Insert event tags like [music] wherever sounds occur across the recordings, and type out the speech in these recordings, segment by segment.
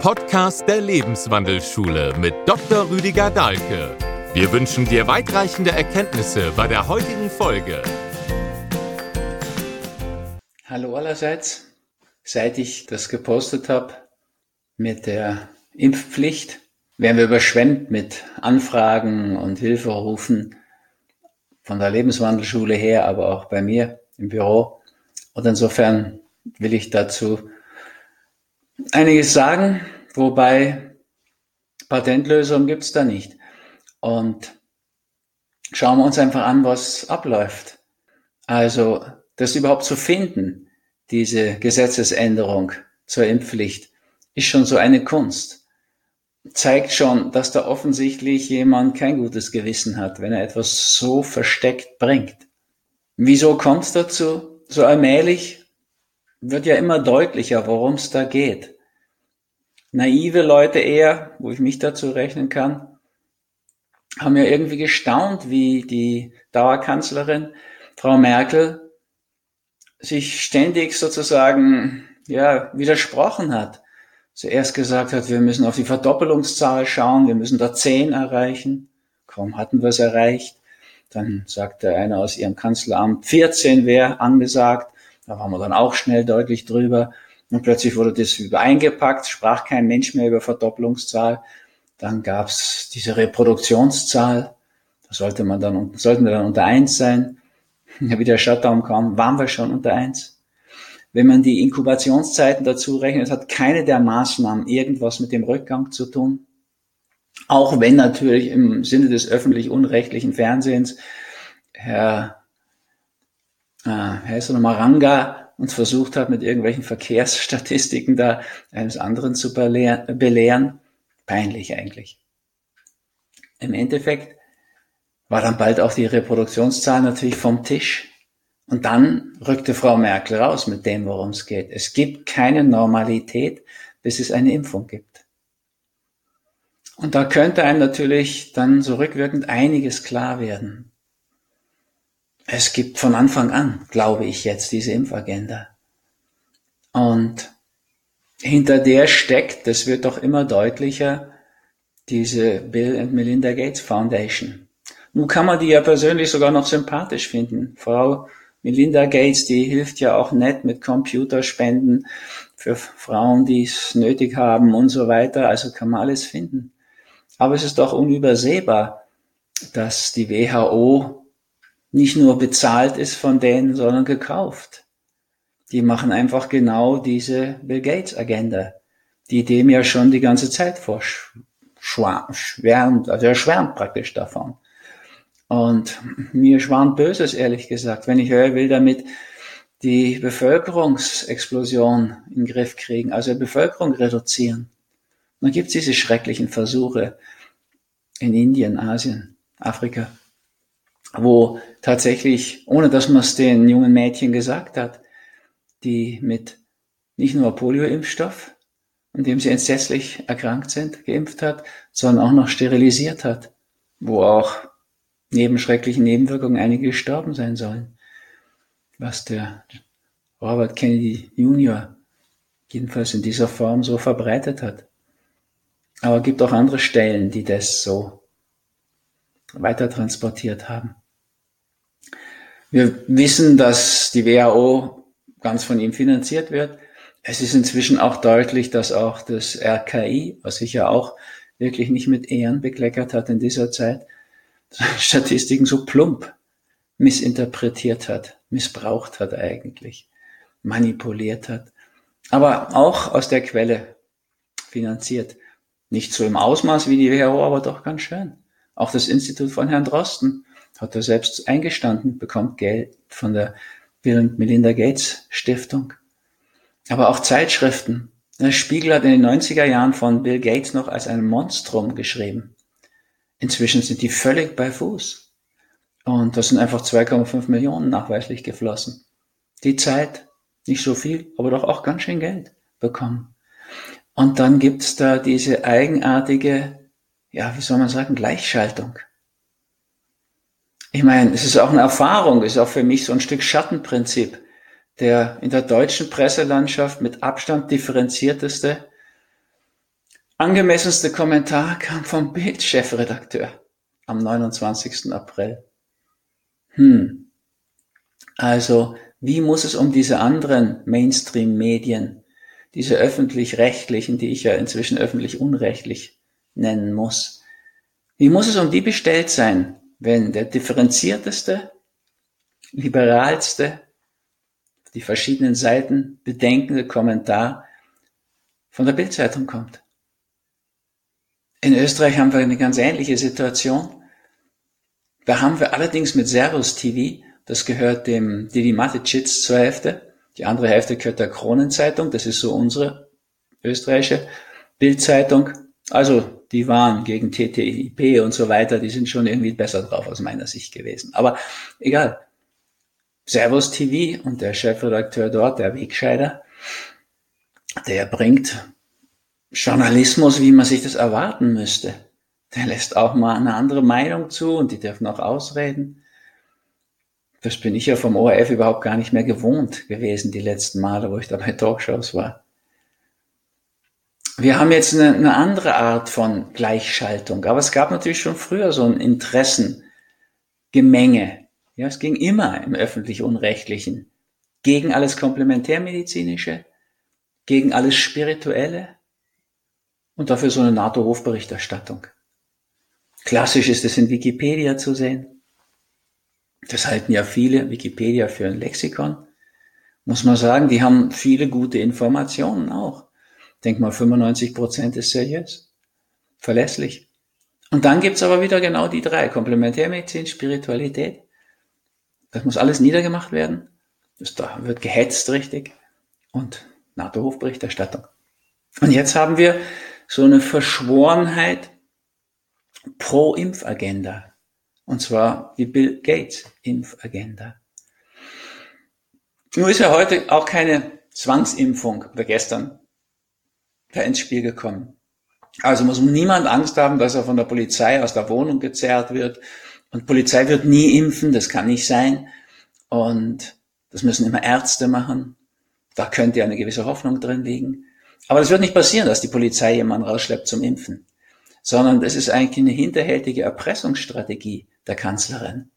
Podcast der Lebenswandelschule mit Dr. Rüdiger Dahlke. Wir wünschen dir weitreichende Erkenntnisse bei der heutigen Folge. Hallo allerseits. Seit ich das gepostet habe mit der Impfpflicht, werden wir überschwemmt mit Anfragen und Hilferufen von der Lebenswandelschule her, aber auch bei mir im Büro. Und insofern will ich dazu einiges sagen, wobei Patentlösungen gibt es da nicht. Und schauen wir uns einfach an, was abläuft. Also das überhaupt zu finden, diese Gesetzesänderung zur Impfpflicht, ist schon so eine Kunst. Zeigt schon, dass da offensichtlich jemand kein gutes Gewissen hat, wenn er etwas so versteckt bringt. Wieso kommt es dazu? So allmählich wird ja immer deutlicher, worum es da geht. Naive Leute eher, wo ich mich dazu rechnen kann, haben ja irgendwie gestaunt, wie die Dauerkanzlerin Frau Merkel sich ständig sozusagen ja widersprochen hat. Zuerst gesagt hat, wir müssen auf die Verdoppelungszahl schauen, wir müssen da zehn erreichen. Kaum hatten wir es erreicht. Dann sagte einer aus ihrem Kanzleramt, 14 wäre angesagt. Da waren wir dann auch schnell deutlich drüber. Und plötzlich wurde das über eingepackt, sprach kein Mensch mehr über Verdopplungszahl. Dann gab's diese Reproduktionszahl. Da sollte man dann, sollten wir dann unter eins sein. [laughs] Ja, wie der Shutdown kam, waren wir schon unter eins. Wenn man die Inkubationszeiten dazu rechnet, hat keine der Maßnahmen irgendwas mit dem Rückgang zu tun. Auch wenn natürlich im Sinne des öffentlich-unrechtlichen Fernsehens Herr äh, heißt er nochmal Ranga, uns versucht hat, mit irgendwelchen Verkehrsstatistiken da eines anderen zu belehren. Peinlich eigentlich. Im Endeffekt war dann bald auch die Reproduktionszahl natürlich vom Tisch. Und dann rückte Frau Merkel raus mit dem, worum es geht. Es gibt keine Normalität, bis es eine Impfung gibt. Und da könnte einem natürlich dann so rückwirkend einiges klar werden. Es gibt von Anfang an, glaube ich jetzt, diese Impfagenda. Und hinter der steckt, das wird doch immer deutlicher, diese Bill and Melinda Gates Foundation. Nun kann man die ja persönlich sogar noch sympathisch finden. Frau Melinda Gates, die hilft ja auch nett mit Computerspenden für Frauen, die es nötig haben und so weiter. Also kann man alles finden. Aber es ist doch unübersehbar, dass die WHO nicht nur bezahlt ist von denen, sondern gekauft. Die machen einfach genau diese Bill Gates Agenda, die dem ja schon die ganze Zeit vorschwärmt, also er schwärmt praktisch davon. Und mir schwant Böses, ehrlich gesagt, wenn ich höre, will damit die Bevölkerungsexplosion in den Griff kriegen, also Bevölkerung reduzieren. dann gibt es diese schrecklichen Versuche in Indien, Asien, Afrika wo tatsächlich, ohne dass man es den jungen Mädchen gesagt hat, die mit nicht nur Polioimpfstoff, an dem sie entsetzlich erkrankt sind, geimpft hat, sondern auch noch sterilisiert hat, wo auch neben schrecklichen Nebenwirkungen einige gestorben sein sollen, was der Robert Kennedy Jr. jedenfalls in dieser Form so verbreitet hat. Aber es gibt auch andere Stellen, die das so weiter transportiert haben. Wir wissen, dass die WHO ganz von ihm finanziert wird. Es ist inzwischen auch deutlich, dass auch das RKI, was sich ja auch wirklich nicht mit Ehren bekleckert hat in dieser Zeit, [laughs] Statistiken so plump missinterpretiert hat, missbraucht hat eigentlich, manipuliert hat. Aber auch aus der Quelle finanziert. Nicht so im Ausmaß wie die WHO, aber doch ganz schön. Auch das Institut von Herrn Drosten hat er selbst eingestanden, bekommt Geld von der Bill und Melinda Gates Stiftung. Aber auch Zeitschriften. Der Spiegel hat in den 90er Jahren von Bill Gates noch als ein Monstrum geschrieben. Inzwischen sind die völlig bei Fuß. Und das sind einfach 2,5 Millionen nachweislich geflossen. Die Zeit, nicht so viel, aber doch auch ganz schön Geld bekommen. Und dann gibt's da diese eigenartige, ja, wie soll man sagen, Gleichschaltung ich meine, es ist auch eine Erfahrung, ist auch für mich so ein Stück Schattenprinzip. Der in der deutschen Presselandschaft mit Abstand differenzierteste angemessenste Kommentar kam vom Bild-Chefredakteur am 29. April. Hm. Also, wie muss es um diese anderen Mainstream-Medien, diese öffentlich-rechtlichen, die ich ja inzwischen öffentlich-unrechtlich nennen muss, wie muss es um die bestellt sein, wenn der differenzierteste, liberalste, die verschiedenen Seiten bedenkende Kommentar von der Bildzeitung kommt? In Österreich haben wir eine ganz ähnliche Situation. Da haben wir allerdings mit Servus TV, das gehört dem Didi Matitschitz zur Hälfte, die andere Hälfte gehört der Kronenzeitung, das ist so unsere österreichische Bildzeitung. Also die waren gegen TTIP und so weiter, die sind schon irgendwie besser drauf aus meiner Sicht gewesen. Aber egal. Servus TV und der Chefredakteur dort, der Wegscheider, der bringt Journalismus, wie man sich das erwarten müsste. Der lässt auch mal eine andere Meinung zu und die dürfen auch ausreden. Das bin ich ja vom ORF überhaupt gar nicht mehr gewohnt gewesen, die letzten Male, wo ich da bei Talkshows war. Wir haben jetzt eine, eine andere Art von Gleichschaltung, aber es gab natürlich schon früher so ein Interessengemenge. Ja, es ging immer im öffentlich-unrechtlichen gegen alles Komplementärmedizinische, gegen alles Spirituelle, und dafür so eine NATO-Hofberichterstattung. Klassisch ist es in Wikipedia zu sehen. Das halten ja viele Wikipedia für ein Lexikon. Muss man sagen, die haben viele gute Informationen auch. Denk mal, 95 Prozent ist seriös, verlässlich. Und dann gibt's aber wieder genau die drei. Komplementärmedizin, Spiritualität. Das muss alles niedergemacht werden. Das, da wird gehetzt richtig. Und NATO-Hofberichterstattung. Und jetzt haben wir so eine Verschworenheit pro Impfagenda. Und zwar die Bill Gates Impfagenda. Nur ist ja heute auch keine Zwangsimpfung oder gestern da ins Spiel gekommen. Also muss niemand Angst haben, dass er von der Polizei aus der Wohnung gezerrt wird. Und Polizei wird nie impfen, das kann nicht sein. Und das müssen immer Ärzte machen. Da könnte ja eine gewisse Hoffnung drin liegen. Aber es wird nicht passieren, dass die Polizei jemanden rausschleppt zum Impfen, sondern es ist eigentlich eine hinterhältige Erpressungsstrategie der Kanzlerin.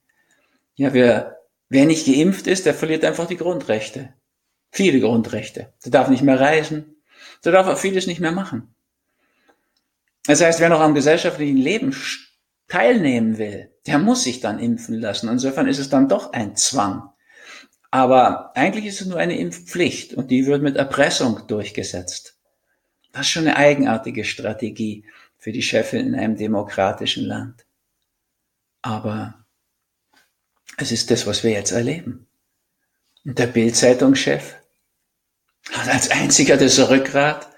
Ja, wer, wer nicht geimpft ist, der verliert einfach die Grundrechte. Viele Grundrechte. Der darf nicht mehr reisen. Der darf auch vieles nicht mehr machen. Das heißt, wer noch am gesellschaftlichen Leben teilnehmen will, der muss sich dann impfen lassen. Insofern ist es dann doch ein Zwang. Aber eigentlich ist es nur eine Impfpflicht und die wird mit Erpressung durchgesetzt. Das ist schon eine eigenartige Strategie für die Chefin in einem demokratischen Land. Aber es ist das, was wir jetzt erleben. Und der Bildzeitungschef hat als einziger das Rückgrat,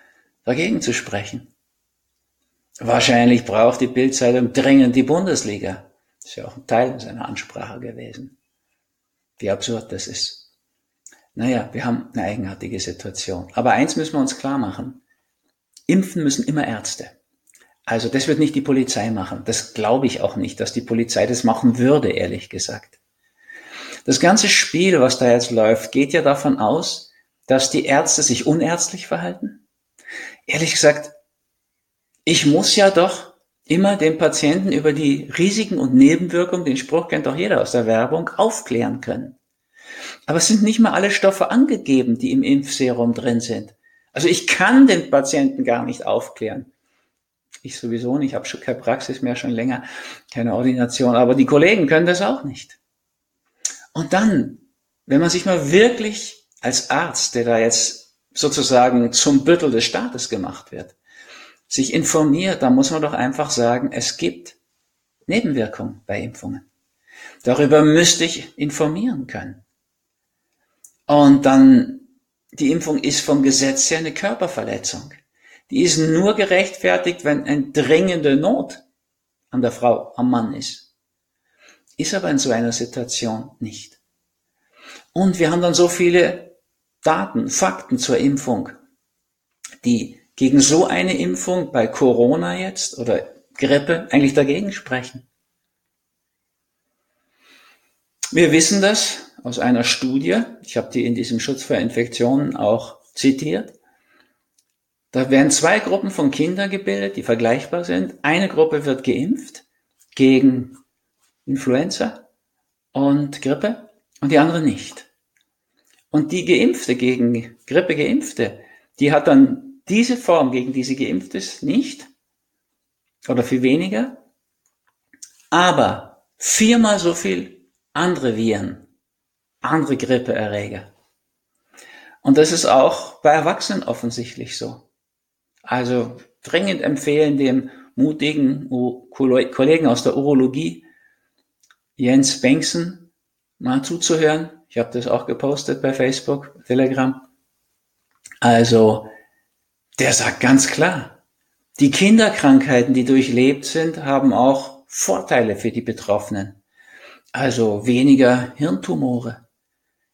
dagegen zu sprechen. Wahrscheinlich braucht die Bildzeitung dringend die Bundesliga. Das ist ja auch ein Teil seiner Ansprache gewesen wie absurd das ist. Naja, wir haben eine eigenartige Situation. Aber eins müssen wir uns klar machen. Impfen müssen immer Ärzte. Also das wird nicht die Polizei machen. Das glaube ich auch nicht, dass die Polizei das machen würde, ehrlich gesagt. Das ganze Spiel, was da jetzt läuft, geht ja davon aus, dass die Ärzte sich unärztlich verhalten. Ehrlich gesagt, ich muss ja doch immer den Patienten über die Risiken und Nebenwirkungen, den Spruch kennt doch jeder aus der Werbung, aufklären können. Aber es sind nicht mal alle Stoffe angegeben, die im Impfserum drin sind. Also ich kann den Patienten gar nicht aufklären. Ich sowieso nicht, ich habe keine Praxis mehr, schon länger, keine Ordination, aber die Kollegen können das auch nicht. Und dann, wenn man sich mal wirklich als Arzt, der da jetzt sozusagen zum Büttel des Staates gemacht wird, sich informiert, da muss man doch einfach sagen, es gibt Nebenwirkungen bei Impfungen. Darüber müsste ich informieren können. Und dann, die Impfung ist vom Gesetz her eine Körperverletzung. Die ist nur gerechtfertigt, wenn eine dringende Not an der Frau, am Mann ist. Ist aber in so einer Situation nicht. Und wir haben dann so viele Daten, Fakten zur Impfung, die gegen so eine Impfung bei Corona jetzt oder Grippe eigentlich dagegen sprechen. Wir wissen das aus einer Studie, ich habe die in diesem Schutz vor Infektionen auch zitiert, Da werden zwei Gruppen von Kindern gebildet, die vergleichbar sind. Eine Gruppe wird geimpft gegen Influenza und Grippe und die andere nicht. Und die Geimpfte gegen Grippe Geimpfte, die hat dann diese Form, gegen die sie nicht oder viel weniger, aber viermal so viel andere Viren, andere Grippeerreger. Und das ist auch bei Erwachsenen offensichtlich so. Also dringend empfehlen dem mutigen Kollegen aus der Urologie, Jens Bengtsen, mal zuzuhören. Ich habe das auch gepostet bei Facebook, Telegram. Also, der sagt ganz klar, die Kinderkrankheiten, die durchlebt sind, haben auch Vorteile für die Betroffenen. Also weniger Hirntumore,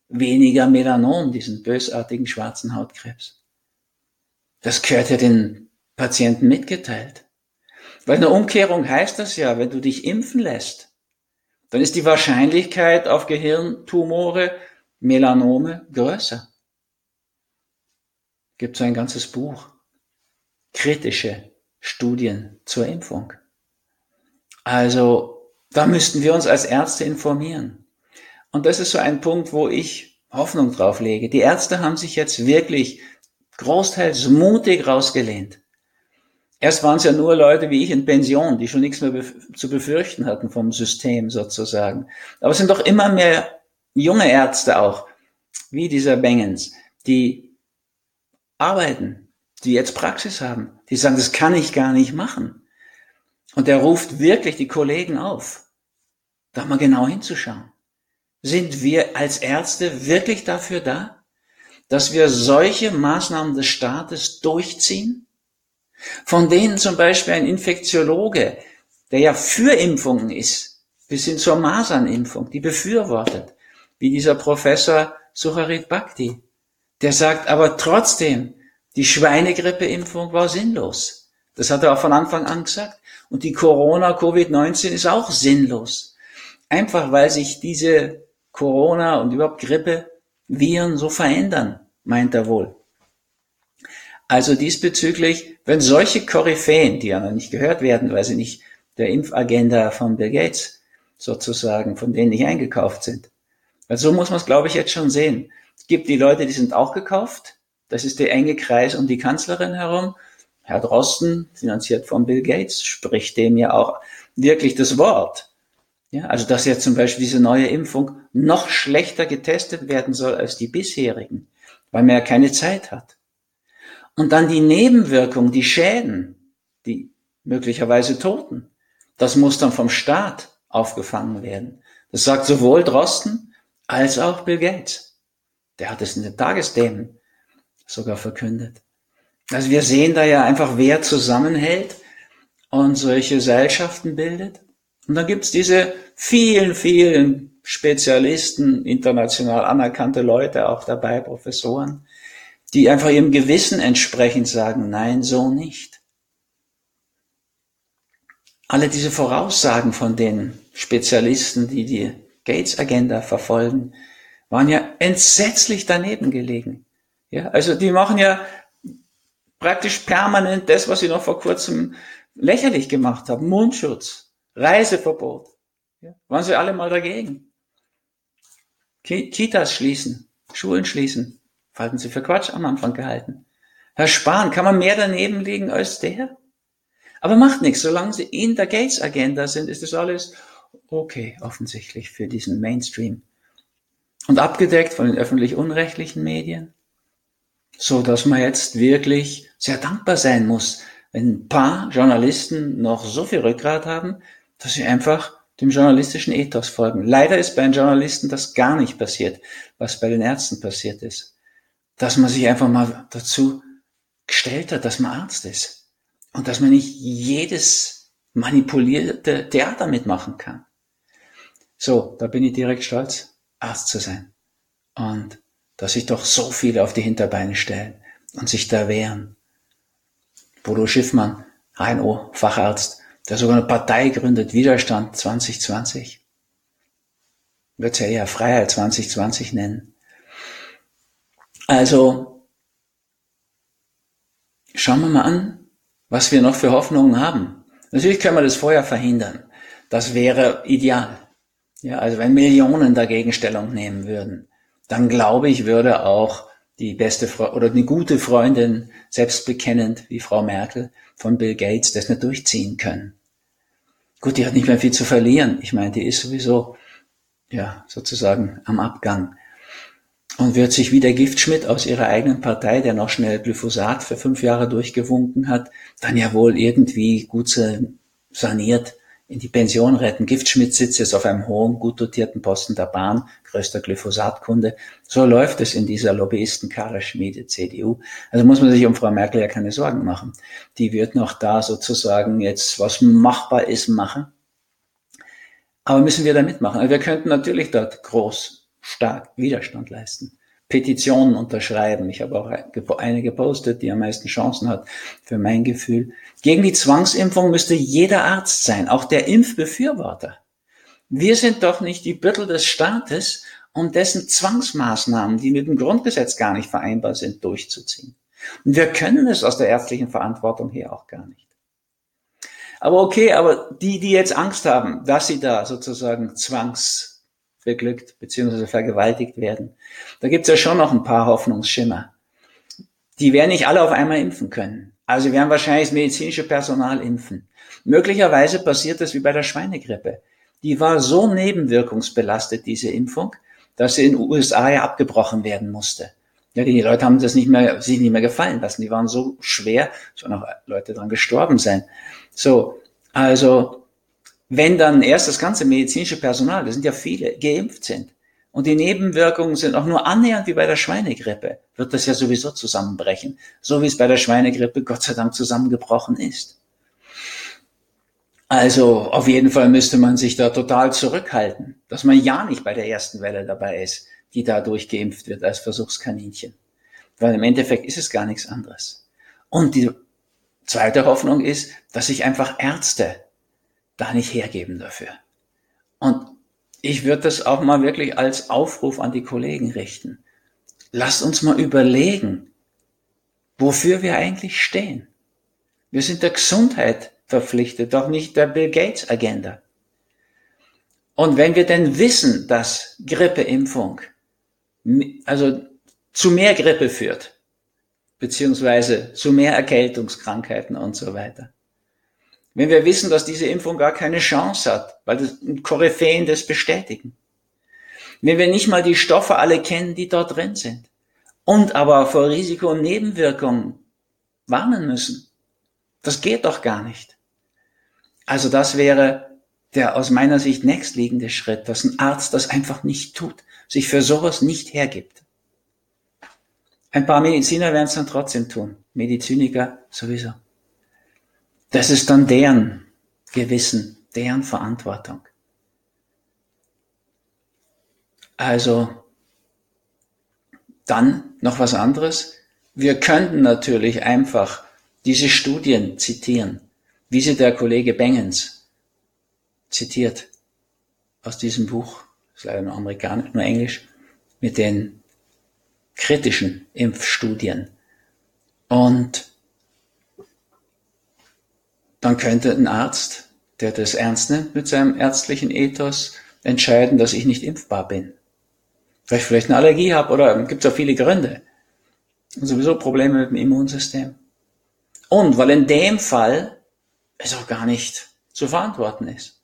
weniger Melanom, diesen bösartigen schwarzen Hautkrebs. Das gehört ja den Patienten mitgeteilt. Weil eine Umkehrung heißt das ja, wenn du dich impfen lässt, dann ist die Wahrscheinlichkeit auf Gehirntumore, Melanome größer. Gibt es ein ganzes Buch. Kritische Studien zur Impfung. Also, da müssten wir uns als Ärzte informieren. Und das ist so ein Punkt, wo ich Hoffnung drauf lege. Die Ärzte haben sich jetzt wirklich großteils mutig rausgelehnt. Erst waren es ja nur Leute wie ich in Pension, die schon nichts mehr bef zu befürchten hatten vom System sozusagen. Aber es sind doch immer mehr junge Ärzte auch, wie dieser Bengens, die arbeiten, die jetzt Praxis haben, die sagen, das kann ich gar nicht machen. Und er ruft wirklich die Kollegen auf, da mal genau hinzuschauen. Sind wir als Ärzte wirklich dafür da? dass wir solche Maßnahmen des Staates durchziehen, von denen zum Beispiel ein Infektiologe, der ja für Impfungen ist, bis hin zur Masernimpfung, die befürwortet, wie dieser Professor Sucharit Bhakti, der sagt aber trotzdem, die Schweinegrippeimpfung war sinnlos. Das hat er auch von Anfang an gesagt. Und die Corona, Covid-19 ist auch sinnlos. Einfach weil sich diese Corona und überhaupt Grippe Viren so verändern, meint er wohl. Also diesbezüglich, wenn solche Koryphäen, die ja noch nicht gehört werden, weil sie nicht der Impfagenda von Bill Gates sozusagen, von denen nicht eingekauft sind. Also so muss man es, glaube ich, jetzt schon sehen. Es gibt die Leute, die sind auch gekauft. Das ist der enge Kreis um die Kanzlerin herum. Herr Drosten, finanziert von Bill Gates, spricht dem ja auch wirklich das Wort. Ja, also dass jetzt zum Beispiel diese neue Impfung noch schlechter getestet werden soll als die bisherigen, weil man ja keine Zeit hat. Und dann die Nebenwirkungen, die Schäden, die möglicherweise Toten, das muss dann vom Staat aufgefangen werden. Das sagt sowohl Drosten als auch Bill Gates. Der hat es in den Tagesthemen sogar verkündet. Also wir sehen da ja einfach, wer zusammenhält und solche Gesellschaften bildet. Und dann gibt's diese vielen, vielen Spezialisten, international anerkannte Leute auch dabei, Professoren, die einfach ihrem Gewissen entsprechend sagen, nein, so nicht. Alle diese Voraussagen von den Spezialisten, die die Gates-Agenda verfolgen, waren ja entsetzlich daneben gelegen. Ja, also die machen ja praktisch permanent das, was sie noch vor kurzem lächerlich gemacht haben. Mundschutz, Reiseverbot. Ja, waren sie alle mal dagegen. Kitas schließen, Schulen schließen. Halten sie für Quatsch am Anfang gehalten. Herr Spahn, kann man mehr daneben liegen als der? Aber macht nichts, solange sie in der Gates-Agenda sind, ist das alles okay, offensichtlich für diesen Mainstream. Und abgedeckt von den öffentlich-unrechtlichen Medien, so dass man jetzt wirklich sehr dankbar sein muss, wenn ein paar Journalisten noch so viel Rückgrat haben, dass sie einfach dem journalistischen Ethos folgen. Leider ist bei den Journalisten das gar nicht passiert, was bei den Ärzten passiert ist. Dass man sich einfach mal dazu gestellt hat, dass man Arzt ist. Und dass man nicht jedes manipulierte Theater mitmachen kann. So, da bin ich direkt stolz, Arzt zu sein. Und dass sich doch so viele auf die Hinterbeine stellen und sich da wehren. Bodo Schiffmann, HNO-Facharzt, der sogar eine Partei gründet, Widerstand 2020. Wird ja eher Freiheit 2020 nennen. Also schauen wir mal an, was wir noch für Hoffnungen haben. Natürlich können wir das vorher verhindern. Das wäre ideal. Ja, also wenn Millionen dagegen Stellung nehmen würden, dann glaube ich, würde auch die beste Fre oder eine gute Freundin, selbstbekennend wie Frau Merkel von Bill Gates, das nicht durchziehen können. Gut, die hat nicht mehr viel zu verlieren. Ich meine, die ist sowieso, ja, sozusagen am Abgang. Und wird sich wie der Giftschmidt aus ihrer eigenen Partei, der noch schnell Glyphosat für fünf Jahre durchgewunken hat, dann ja wohl irgendwie gut saniert in die Pension retten. Giftschmidt sitzt jetzt auf einem hohen, gut dotierten Posten der Bahn, größter Glyphosatkunde. So läuft es in dieser Lobbyistenkarre-Schmiede CDU. Also muss man sich um Frau Merkel ja keine Sorgen machen. Die wird noch da sozusagen jetzt, was machbar ist, machen. Aber müssen wir da mitmachen? Also wir könnten natürlich dort groß, stark Widerstand leisten. Petitionen unterschreiben. Ich habe auch eine gepostet, die am meisten Chancen hat, für mein Gefühl. Gegen die Zwangsimpfung müsste jeder Arzt sein, auch der Impfbefürworter. Wir sind doch nicht die Büttel des Staates, um dessen Zwangsmaßnahmen, die mit dem Grundgesetz gar nicht vereinbar sind, durchzuziehen. Und wir können es aus der ärztlichen Verantwortung her auch gar nicht. Aber okay, aber die, die jetzt Angst haben, dass sie da sozusagen zwangs beglückt bzw. vergewaltigt werden. Da gibt's ja schon noch ein paar Hoffnungsschimmer. Die werden nicht alle auf einmal impfen können. Also wir werden wahrscheinlich das medizinische Personal impfen. Möglicherweise passiert das wie bei der Schweinegrippe. Die war so nebenwirkungsbelastet, diese Impfung, dass sie in den USA ja abgebrochen werden musste. Ja, die Leute haben das nicht mehr, sich nicht mehr gefallen lassen. Die waren so schwer, sollen auch Leute dran gestorben sein. So, also wenn dann erst das ganze medizinische Personal, das sind ja viele, geimpft sind und die Nebenwirkungen sind auch nur annähernd wie bei der Schweinegrippe, wird das ja sowieso zusammenbrechen, so wie es bei der Schweinegrippe Gott sei Dank zusammengebrochen ist. Also auf jeden Fall müsste man sich da total zurückhalten, dass man ja nicht bei der ersten Welle dabei ist, die dadurch geimpft wird als Versuchskaninchen. Weil im Endeffekt ist es gar nichts anderes. Und die zweite Hoffnung ist, dass sich einfach Ärzte da nicht hergeben dafür. Und ich würde das auch mal wirklich als Aufruf an die Kollegen richten. Lasst uns mal überlegen, wofür wir eigentlich stehen. Wir sind der Gesundheit verpflichtet, doch nicht der Bill Gates Agenda. Und wenn wir denn wissen, dass Grippeimpfung also zu mehr Grippe führt, beziehungsweise zu mehr Erkältungskrankheiten und so weiter, wenn wir wissen, dass diese Impfung gar keine Chance hat, weil das Koryphäen das bestätigen. Wenn wir nicht mal die Stoffe alle kennen, die dort drin sind und aber vor Risiko und Nebenwirkungen warnen müssen. Das geht doch gar nicht. Also das wäre der aus meiner Sicht nächstliegende Schritt, dass ein Arzt das einfach nicht tut, sich für sowas nicht hergibt. Ein paar Mediziner werden es dann trotzdem tun, Mediziniker sowieso. Das ist dann deren Gewissen, deren Verantwortung. Also dann noch was anderes. Wir könnten natürlich einfach diese Studien zitieren, wie sie der Kollege Bengens zitiert aus diesem Buch, ist leider nur amerikanisch, nur englisch, mit den kritischen Impfstudien. Und dann könnte ein Arzt, der das ernst nimmt mit seinem ärztlichen Ethos, entscheiden, dass ich nicht impfbar bin. Weil ich vielleicht eine Allergie habe oder gibt es auch viele Gründe. Und sowieso Probleme mit dem Immunsystem. Und weil in dem Fall es auch gar nicht zu verantworten ist.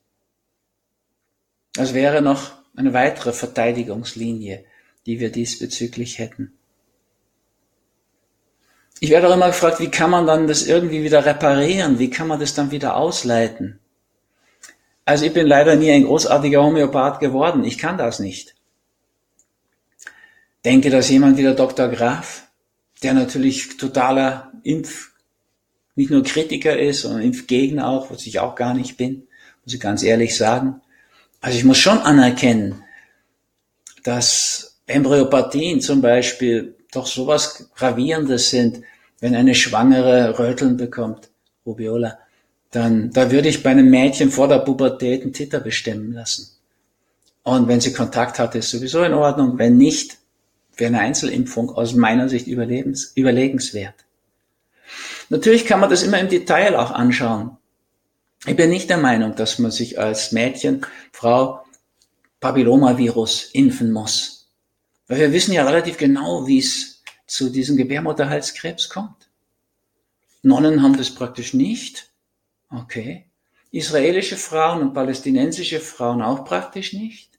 Das wäre noch eine weitere Verteidigungslinie, die wir diesbezüglich hätten. Ich werde auch immer gefragt, wie kann man dann das irgendwie wieder reparieren? Wie kann man das dann wieder ausleiten? Also ich bin leider nie ein großartiger Homöopath geworden. Ich kann das nicht. Denke, dass jemand wie der Dr. Graf, der natürlich totaler Impf, nicht nur Kritiker ist, sondern Impfgegner auch, was ich auch gar nicht bin, muss ich ganz ehrlich sagen. Also ich muss schon anerkennen, dass Embryopathien zum Beispiel doch sowas Gravierendes sind, wenn eine Schwangere Röteln bekommt, Rubiola, dann da würde ich bei einem Mädchen vor der Pubertät einen Titter bestimmen lassen. Und wenn sie Kontakt hat, ist sowieso in Ordnung. Wenn nicht, wäre eine Einzelimpfung aus meiner Sicht überlebens, überlegenswert. Natürlich kann man das immer im Detail auch anschauen. Ich bin nicht der Meinung, dass man sich als Mädchen, Frau Papillomavirus impfen muss. Weil wir wissen ja relativ genau, wie es zu diesem Gebärmutterhalskrebs kommt. Nonnen haben das praktisch nicht. Okay. Israelische Frauen und palästinensische Frauen auch praktisch nicht.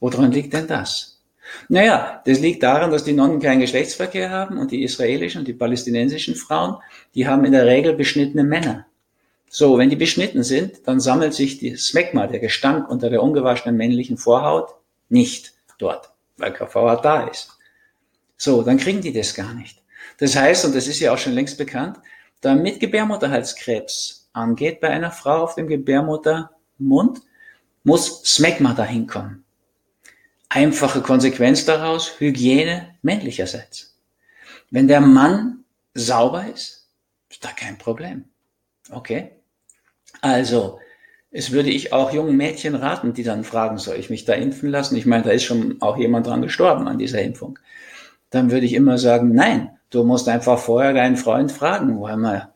Woran liegt denn das? Naja, das liegt daran, dass die Nonnen keinen Geschlechtsverkehr haben und die israelischen und die palästinensischen Frauen, die haben in der Regel beschnittene Männer. So, wenn die beschnitten sind, dann sammelt sich die Smegma, der Gestank unter der ungewaschenen männlichen Vorhaut, nicht dort, weil kein Vorhaut da ist. So, dann kriegen die das gar nicht. Das heißt, und das ist ja auch schon längst bekannt, damit Gebärmutterhalskrebs angeht bei einer Frau auf dem Gebärmuttermund, muss Smegma dahin kommen. Einfache Konsequenz daraus, Hygiene männlicherseits. Wenn der Mann sauber ist, ist da kein Problem. Okay? Also, es würde ich auch jungen Mädchen raten, die dann fragen, soll ich mich da impfen lassen? Ich meine, da ist schon auch jemand dran gestorben an dieser Impfung. Dann würde ich immer sagen, nein, du musst einfach vorher deinen Freund fragen, wollen wir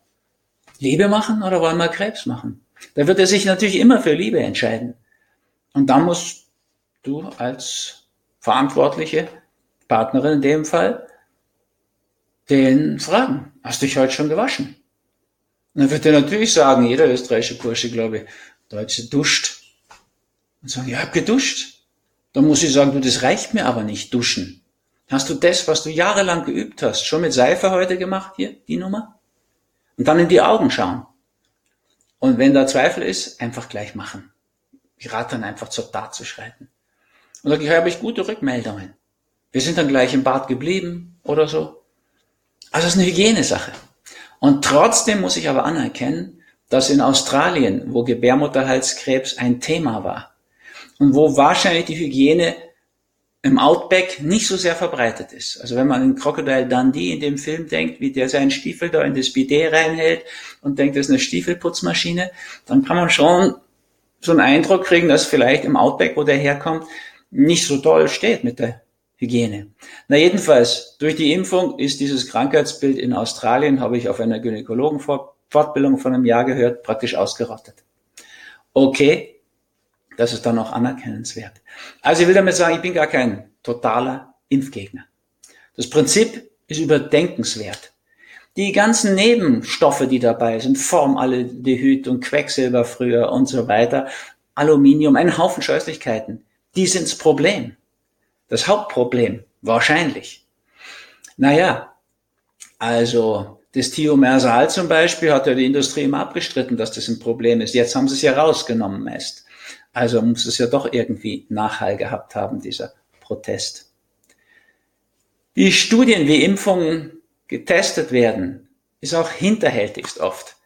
Liebe machen oder wollen wir Krebs machen? Da wird er sich natürlich immer für Liebe entscheiden. Und dann musst du als verantwortliche Partnerin in dem Fall den fragen, hast du dich heute schon gewaschen? Und dann wird er natürlich sagen, jeder österreichische Bursche, glaube ich, Deutsche duscht. Und sagen, ja, ich hab geduscht. Dann muss ich sagen, du, das reicht mir aber nicht, duschen. Hast du das, was du jahrelang geübt hast, schon mit Seife heute gemacht, hier, die Nummer? Und dann in die Augen schauen. Und wenn da Zweifel ist, einfach gleich machen. Ich rate dann einfach zur Tat zu schreiten. Und dann habe ich gute Rückmeldungen. Wir sind dann gleich im Bad geblieben oder so. Also es ist eine Hygienesache. Und trotzdem muss ich aber anerkennen, dass in Australien, wo Gebärmutterhalskrebs ein Thema war und wo wahrscheinlich die Hygiene im Outback nicht so sehr verbreitet ist. Also wenn man an Crocodile Dundee in dem Film denkt, wie der seinen Stiefel da in das Bidet reinhält und denkt, das ist eine Stiefelputzmaschine, dann kann man schon so einen Eindruck kriegen, dass vielleicht im Outback, wo der herkommt, nicht so toll steht mit der Hygiene. Na jedenfalls, durch die Impfung ist dieses Krankheitsbild in Australien, habe ich auf einer Gynäkologenfortbildung von einem Jahr gehört, praktisch ausgerottet. Okay, das ist dann auch anerkennenswert. Also ich will damit sagen, ich bin gar kein totaler Impfgegner. Das Prinzip ist überdenkenswert. Die ganzen Nebenstoffe, die dabei sind, Formaldehyd und Quecksilber früher und so weiter, Aluminium, ein Haufen Scheußlichkeiten, die sind's Problem das Hauptproblem, wahrscheinlich. Naja, also das Thiomersal zum Beispiel hat ja die Industrie immer abgestritten, dass das ein Problem ist. Jetzt haben sie es ja rausgenommen meist. Also muss es ja doch irgendwie Nachhall gehabt haben, dieser Protest. Die Studien, wie Impfungen getestet werden, ist auch hinterhältigst oft.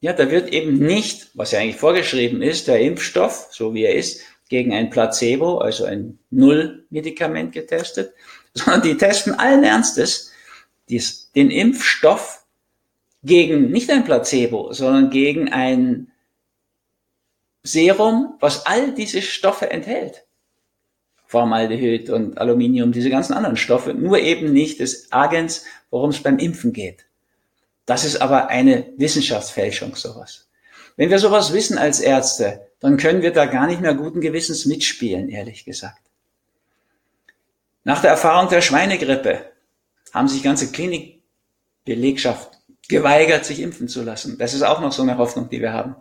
Ja, da wird eben nicht, was ja eigentlich vorgeschrieben ist, der Impfstoff, so wie er ist, gegen ein Placebo, also ein Nullmedikament getestet, [laughs] sondern die testen allen Ernstes den Impfstoff gegen nicht ein Placebo, sondern gegen ein Serum, was all diese Stoffe enthält. Formaldehyd und Aluminium, diese ganzen anderen Stoffe, nur eben nicht des Agens, worum es beim Impfen geht. Das ist aber eine Wissenschaftsfälschung, sowas. Wenn wir sowas wissen als Ärzte, dann können wir da gar nicht mehr guten Gewissens mitspielen, ehrlich gesagt. Nach der Erfahrung der Schweinegrippe haben sich ganze Klinikbelegschaft geweigert, sich impfen zu lassen. Das ist auch noch so eine Hoffnung, die wir haben.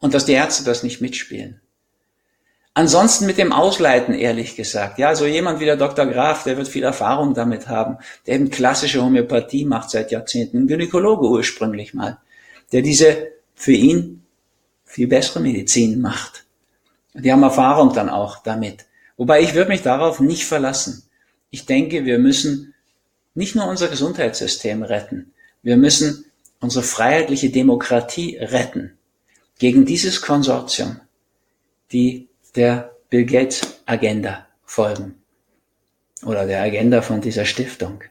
Und dass die Ärzte das nicht mitspielen. Ansonsten mit dem Ausleiten, ehrlich gesagt. Ja, so jemand wie der Dr. Graf, der wird viel Erfahrung damit haben, der eben klassische Homöopathie macht seit Jahrzehnten, ein Gynäkologe ursprünglich mal, der diese für ihn viel bessere Medizin macht. Die haben Erfahrung dann auch damit. Wobei ich würde mich darauf nicht verlassen. Ich denke, wir müssen nicht nur unser Gesundheitssystem retten, wir müssen unsere freiheitliche Demokratie retten gegen dieses Konsortium, die der Bill Gates Agenda folgen oder der Agenda von dieser Stiftung.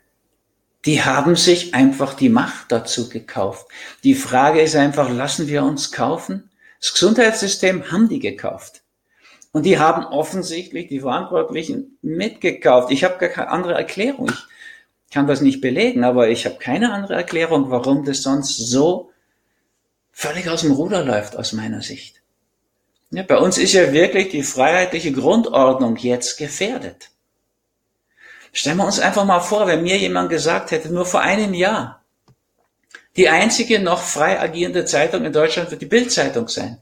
Die haben sich einfach die Macht dazu gekauft. Die Frage ist einfach, lassen wir uns kaufen? Das Gesundheitssystem haben die gekauft. Und die haben offensichtlich die Verantwortlichen mitgekauft. Ich habe gar keine andere Erklärung. Ich, kann das nicht belegen, aber ich habe keine andere Erklärung, warum das sonst so völlig aus dem Ruder läuft aus meiner Sicht. Ja, bei uns ist ja wirklich die freiheitliche Grundordnung jetzt gefährdet. Stellen wir uns einfach mal vor, wenn mir jemand gesagt hätte, nur vor einem Jahr, die einzige noch frei agierende Zeitung in Deutschland wird die Bildzeitung sein.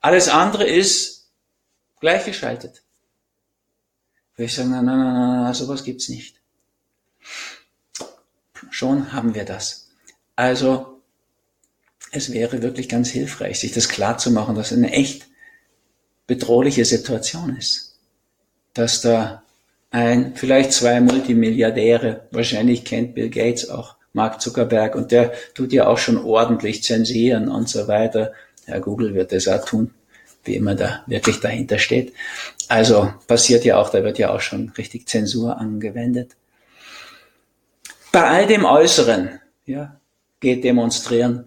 Alles andere ist gleichgeschaltet. Würde ich sagen, nein, nein, nein, nein, sowas gibt's nicht. Schon haben wir das. Also, es wäre wirklich ganz hilfreich, sich das klar zu machen, dass es eine echt bedrohliche Situation ist. Dass da ein, vielleicht zwei Multimilliardäre, wahrscheinlich kennt Bill Gates auch Mark Zuckerberg und der tut ja auch schon ordentlich zensieren und so weiter. Herr Google wird das auch tun, wie immer da wirklich dahinter steht. Also passiert ja auch, da wird ja auch schon richtig Zensur angewendet. Bei all dem Äußeren, ja, geht demonstrieren,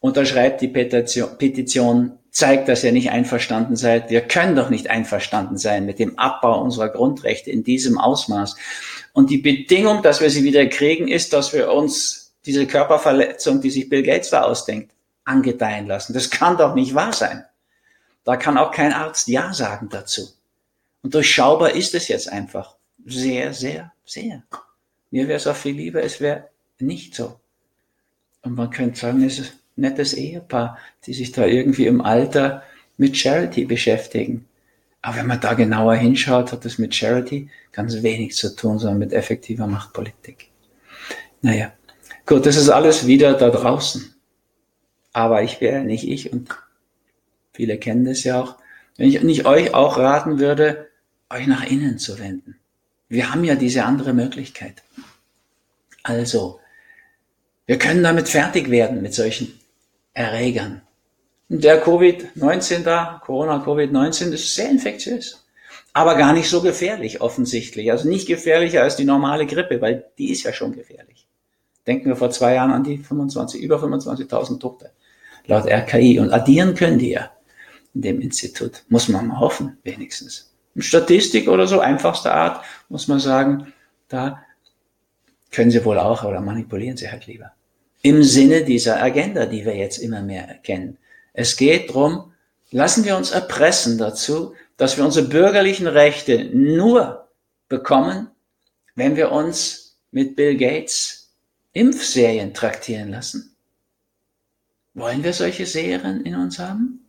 unterschreibt die Petition, Petition, zeigt, dass ihr nicht einverstanden seid. Wir können doch nicht einverstanden sein mit dem Abbau unserer Grundrechte in diesem Ausmaß. Und die Bedingung, dass wir sie wieder kriegen, ist, dass wir uns diese Körperverletzung, die sich Bill Gates da ausdenkt, angedeihen lassen. Das kann doch nicht wahr sein. Da kann auch kein Arzt Ja sagen dazu. Und durchschaubar ist es jetzt einfach. Sehr, sehr, sehr. Mir wäre es auch viel lieber, es wäre nicht so. Und man könnte sagen, es ist ein nettes Ehepaar, die sich da irgendwie im Alter mit Charity beschäftigen. Aber wenn man da genauer hinschaut, hat das mit Charity ganz wenig zu tun, sondern mit effektiver Machtpolitik. Naja, gut, das ist alles wieder da draußen. Aber ich wäre nicht ich und viele kennen das ja auch. Wenn ich nicht euch auch raten würde, euch nach innen zu wenden. Wir haben ja diese andere Möglichkeit. Also, wir können damit fertig werden mit solchen Erregern. Und der Covid-19 da, Corona-Covid-19, ist sehr infektiös. Aber gar nicht so gefährlich, offensichtlich. Also nicht gefährlicher als die normale Grippe, weil die ist ja schon gefährlich. Denken wir vor zwei Jahren an die 25, über 25.000 Tote. Laut RKI. Und addieren können die ja in dem Institut. Muss man mal hoffen, wenigstens. Statistik oder so, einfachster Art, muss man sagen, da können sie wohl auch, oder manipulieren sie halt lieber. Im Sinne dieser Agenda, die wir jetzt immer mehr erkennen. Es geht drum, lassen wir uns erpressen dazu, dass wir unsere bürgerlichen Rechte nur bekommen, wenn wir uns mit Bill Gates Impfserien traktieren lassen. Wollen wir solche Serien in uns haben?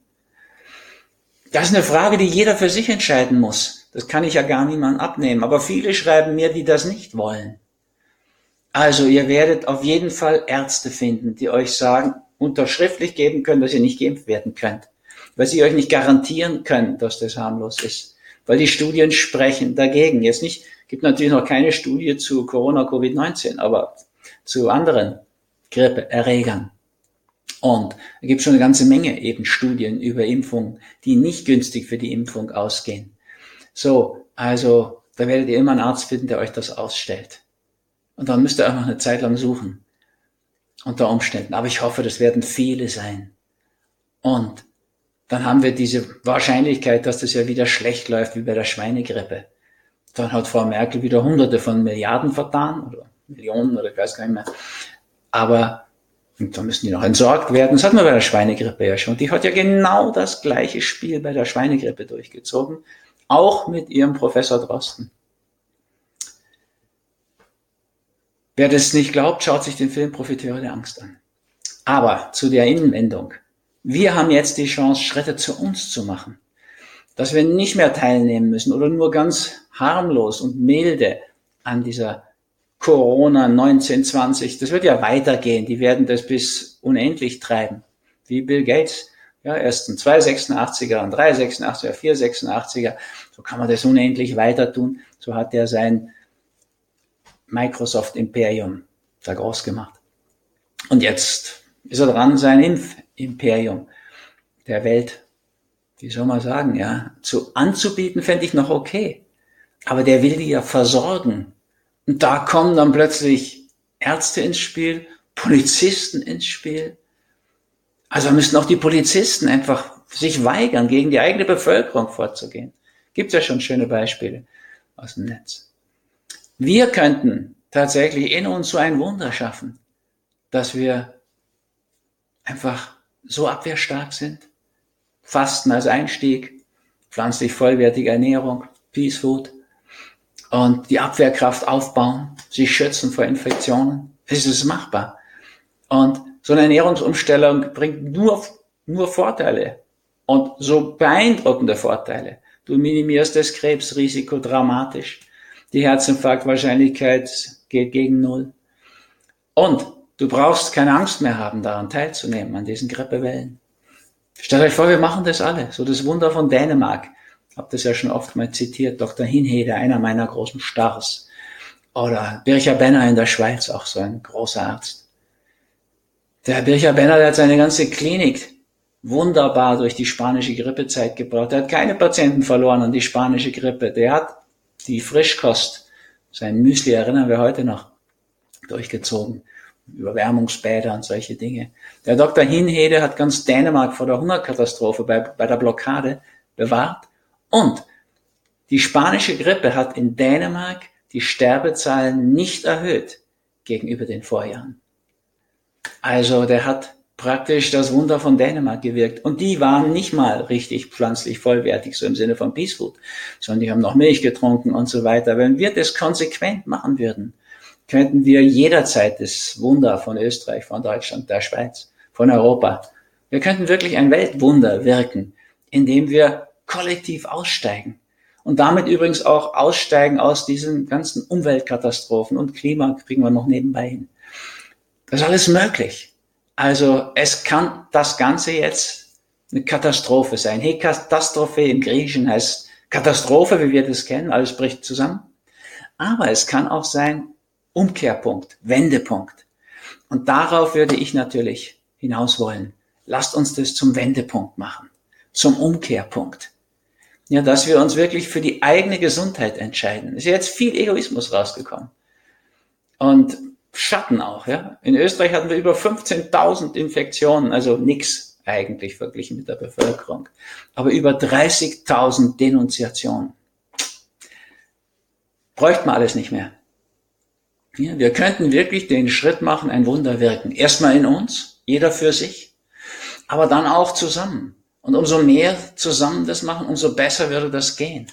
Das ist eine Frage, die jeder für sich entscheiden muss. Das kann ich ja gar niemand abnehmen. Aber viele schreiben mir, die das nicht wollen. Also ihr werdet auf jeden Fall Ärzte finden, die euch sagen, unterschriftlich geben können, dass ihr nicht geimpft werden könnt. Weil sie euch nicht garantieren können, dass das harmlos ist. Weil die Studien sprechen dagegen. Jetzt nicht, gibt natürlich noch keine Studie zu Corona, Covid-19, aber zu anderen Grippeerregern. Und es gibt schon eine ganze Menge eben Studien über Impfungen, die nicht günstig für die Impfung ausgehen. So, also da werdet ihr immer einen Arzt finden, der euch das ausstellt. Und dann müsst ihr einfach eine Zeit lang suchen. Unter Umständen. Aber ich hoffe, das werden viele sein. Und dann haben wir diese Wahrscheinlichkeit, dass das ja wieder schlecht läuft, wie bei der Schweinegrippe. Dann hat Frau Merkel wieder hunderte von Milliarden vertan oder Millionen oder ich weiß gar nicht mehr. Aber und da müssen die noch entsorgt werden. Das hatten wir bei der Schweinegrippe ja schon. Die hat ja genau das gleiche Spiel bei der Schweinegrippe durchgezogen. Auch mit ihrem Professor Drosten. Wer das nicht glaubt, schaut sich den Film Profiteure der Angst an. Aber zu der Innenwendung. Wir haben jetzt die Chance, Schritte zu uns zu machen. Dass wir nicht mehr teilnehmen müssen oder nur ganz harmlos und milde an dieser Corona 1920, das wird ja weitergehen. Die werden das bis unendlich treiben. Wie Bill Gates. Ja, erst ein 286er, ein 386er, 486er. So kann man das unendlich weiter tun. So hat er sein Microsoft Imperium da groß gemacht. Und jetzt ist er dran, sein Impfimperium der Welt, wie soll man sagen, ja, zu anzubieten, fände ich noch okay. Aber der will die ja versorgen und da kommen dann plötzlich Ärzte ins Spiel, Polizisten ins Spiel. Also müssen auch die Polizisten einfach sich weigern, gegen die eigene Bevölkerung vorzugehen. Gibt ja schon schöne Beispiele aus dem Netz. Wir könnten tatsächlich in uns so ein Wunder schaffen, dass wir einfach so abwehrstark sind. Fasten als Einstieg, pflanzlich vollwertige Ernährung, Peace Food und die Abwehrkraft aufbauen, sich schützen vor Infektionen. Es ist machbar. Und so eine Ernährungsumstellung bringt nur, nur Vorteile und so beeindruckende Vorteile. Du minimierst das Krebsrisiko dramatisch. Die Herzinfarktwahrscheinlichkeit geht gegen Null. Und du brauchst keine Angst mehr haben, daran teilzunehmen, an diesen Grippewellen. Stellt euch vor, wir machen das alle. So das Wunder von Dänemark. Hab das ja schon oft mal zitiert. Dr. Hinhede, einer meiner großen Stars. Oder Bircher Benner in der Schweiz, auch so ein großer Arzt. Der Bircher Benner, der hat seine ganze Klinik wunderbar durch die spanische Grippezeit gebracht. Er hat keine Patienten verloren an die spanische Grippe. Der hat die Frischkost, sein Müsli erinnern wir heute noch, durchgezogen. Überwärmungsbäder und solche Dinge. Der Dr. Hinhede hat ganz Dänemark vor der Hungerkatastrophe bei, bei der Blockade bewahrt. Und die spanische Grippe hat in Dänemark die Sterbezahlen nicht erhöht gegenüber den Vorjahren. Also der hat praktisch das Wunder von Dänemark gewirkt. Und die waren nicht mal richtig pflanzlich vollwertig, so im Sinne von Peace Food, sondern die haben noch Milch getrunken und so weiter. Wenn wir das konsequent machen würden, könnten wir jederzeit das Wunder von Österreich, von Deutschland, der Schweiz, von Europa, wir könnten wirklich ein Weltwunder wirken, indem wir kollektiv aussteigen. Und damit übrigens auch aussteigen aus diesen ganzen Umweltkatastrophen und Klima kriegen wir noch nebenbei hin. Das ist alles möglich. Also es kann das Ganze jetzt eine Katastrophe sein. Hey, Katastrophe im Griechischen heißt Katastrophe, wie wir das kennen, alles bricht zusammen. Aber es kann auch sein Umkehrpunkt, Wendepunkt. Und darauf würde ich natürlich hinaus wollen. Lasst uns das zum Wendepunkt machen, zum Umkehrpunkt. Ja, dass wir uns wirklich für die eigene Gesundheit entscheiden. Ist ja jetzt viel Egoismus rausgekommen. Und Schatten auch. Ja? In Österreich hatten wir über 15.000 Infektionen, also nix eigentlich verglichen mit der Bevölkerung, aber über 30.000 Denunziationen. Bräuchte man alles nicht mehr. Ja, wir könnten wirklich den Schritt machen, ein Wunder wirken. Erstmal in uns, jeder für sich, aber dann auch zusammen. Und umso mehr zusammen das machen, umso besser würde das gehen.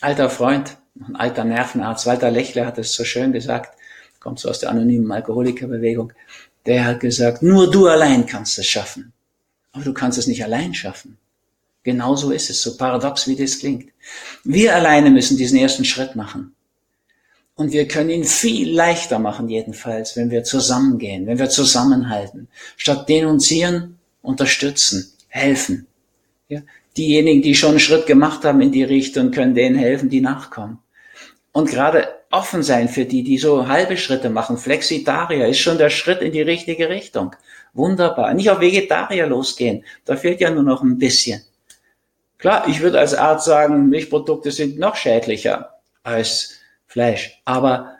Alter Freund, ein alter Nervenarzt, Walter Lechler hat es so schön gesagt, kommt so aus der anonymen Alkoholikerbewegung, der hat gesagt, nur du allein kannst es schaffen. Aber du kannst es nicht allein schaffen. Genauso ist es, so paradox wie das klingt. Wir alleine müssen diesen ersten Schritt machen. Und wir können ihn viel leichter machen, jedenfalls, wenn wir zusammengehen, wenn wir zusammenhalten. Statt denunzieren, unterstützen, helfen. Ja? Diejenigen, die schon einen Schritt gemacht haben in die Richtung, können denen helfen, die nachkommen. Und gerade offen sein für die, die so halbe Schritte machen. Flexitarier ist schon der Schritt in die richtige Richtung. Wunderbar. Nicht auf Vegetarier losgehen. Da fehlt ja nur noch ein bisschen. Klar, ich würde als Arzt sagen, Milchprodukte sind noch schädlicher als Fleisch. Aber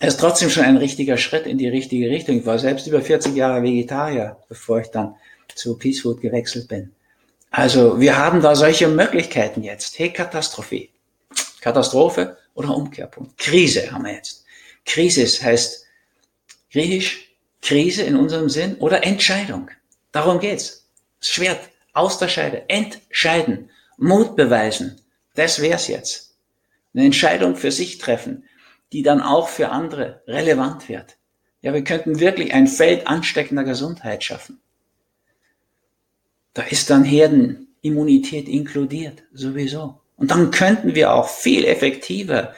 es ist trotzdem schon ein richtiger Schritt in die richtige Richtung. Ich war selbst über 40 Jahre Vegetarier, bevor ich dann zu Peace Food gewechselt bin. Also wir haben da solche Möglichkeiten jetzt. Hey, Katastrophe. Katastrophe oder Umkehrpunkt. Krise haben wir jetzt. Krise heißt griechisch Krise in unserem Sinn oder Entscheidung. Darum geht's. Das Schwert aus der Scheide. Entscheiden. Mut beweisen. Das wär's jetzt. Eine Entscheidung für sich treffen, die dann auch für andere relevant wird. Ja, wir könnten wirklich ein Feld ansteckender Gesundheit schaffen. Da ist dann Herdenimmunität inkludiert, sowieso. Und dann könnten wir auch viel effektiver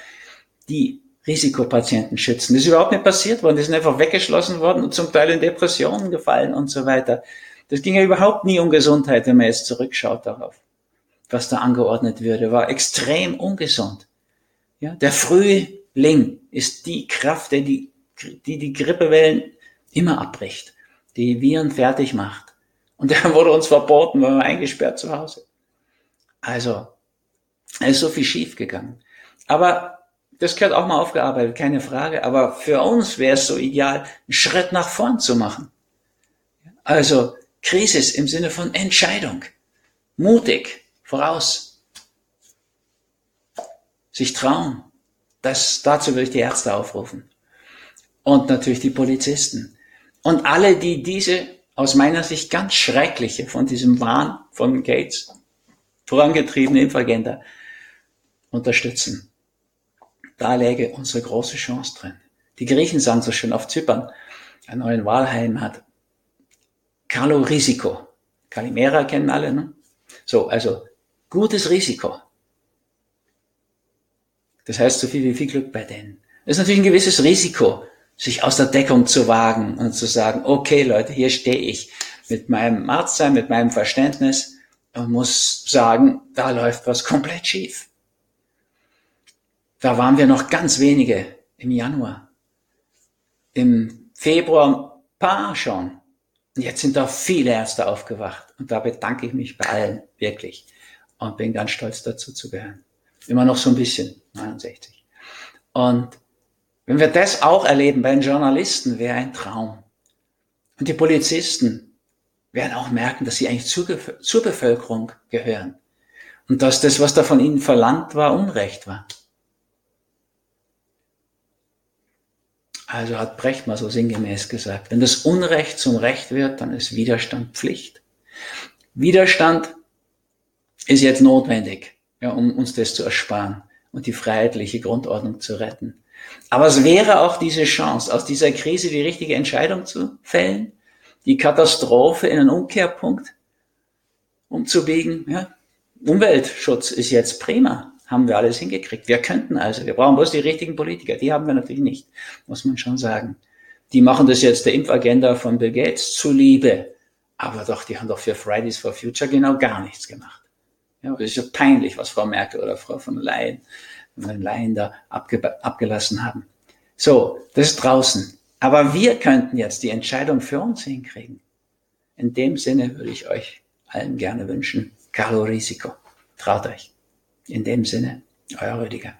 die Risikopatienten schützen. Das ist überhaupt nicht passiert worden. Die sind einfach weggeschlossen worden und zum Teil in Depressionen gefallen und so weiter. Das ging ja überhaupt nie um Gesundheit, wenn man jetzt zurückschaut darauf. Was da angeordnet würde, war extrem ungesund. Ja, der Frühling ist die Kraft, die die, die, die Grippewellen immer abbricht, die Viren fertig macht. Und der wurde uns verboten, weil wir eingesperrt zu Hause. Also, es ist so viel schief gegangen. Aber das gehört auch mal aufgearbeitet, keine Frage. Aber für uns wäre es so ideal, einen Schritt nach vorn zu machen. Also Krisis im Sinne von Entscheidung. Mutig, voraus. Sich trauen. Das, dazu würde ich die Ärzte aufrufen. Und natürlich die Polizisten. Und alle, die diese aus meiner Sicht ganz schreckliche von diesem Wahn von Gates vorangetriebene Impfagenda unterstützen. Da läge unsere große Chance drin. Die Griechen sagen so schön auf Zypern, ein neuen Wahlheim hat. Carlo Risiko. Calimera kennen alle, ne? So, also gutes Risiko. Das heißt so viel wie viel Glück bei denen. Das ist natürlich ein gewisses Risiko, sich aus der Deckung zu wagen und zu sagen, okay Leute, hier stehe ich mit meinem Arztsein, mit meinem Verständnis und muss sagen, da läuft was komplett schief. Da waren wir noch ganz wenige im Januar. Im Februar ein paar schon. Und jetzt sind da viele Ärzte aufgewacht. Und da bedanke ich mich bei allen, wirklich. Und bin ganz stolz dazu zu gehören. Immer noch so ein bisschen, 69. Und wenn wir das auch erleben bei den Journalisten, wäre ein Traum. Und die Polizisten werden auch merken, dass sie eigentlich zur, zur Bevölkerung gehören. Und dass das, was da von ihnen verlangt war, Unrecht war. Also hat Brecht mal so sinngemäß gesagt, wenn das Unrecht zum Recht wird, dann ist Widerstand Pflicht. Widerstand ist jetzt notwendig, ja, um uns das zu ersparen und die freiheitliche Grundordnung zu retten. Aber es wäre auch diese Chance, aus dieser Krise die richtige Entscheidung zu fällen, die Katastrophe in einen Umkehrpunkt umzubiegen. Ja. Umweltschutz ist jetzt prima haben wir alles hingekriegt. Wir könnten also, wir brauchen bloß die richtigen Politiker. Die haben wir natürlich nicht, muss man schon sagen. Die machen das jetzt der Impfagenda von Bill Gates zuliebe. Aber doch, die haben doch für Fridays for Future genau gar nichts gemacht. Ja, das ist ja peinlich, was Frau Merkel oder Frau von Leyen, Leyen da abge abgelassen haben. So, das ist draußen. Aber wir könnten jetzt die Entscheidung für uns hinkriegen. In dem Sinne würde ich euch allen gerne wünschen, Carlo Risiko. Traut euch. In dem Sinne, euer Rüdiger.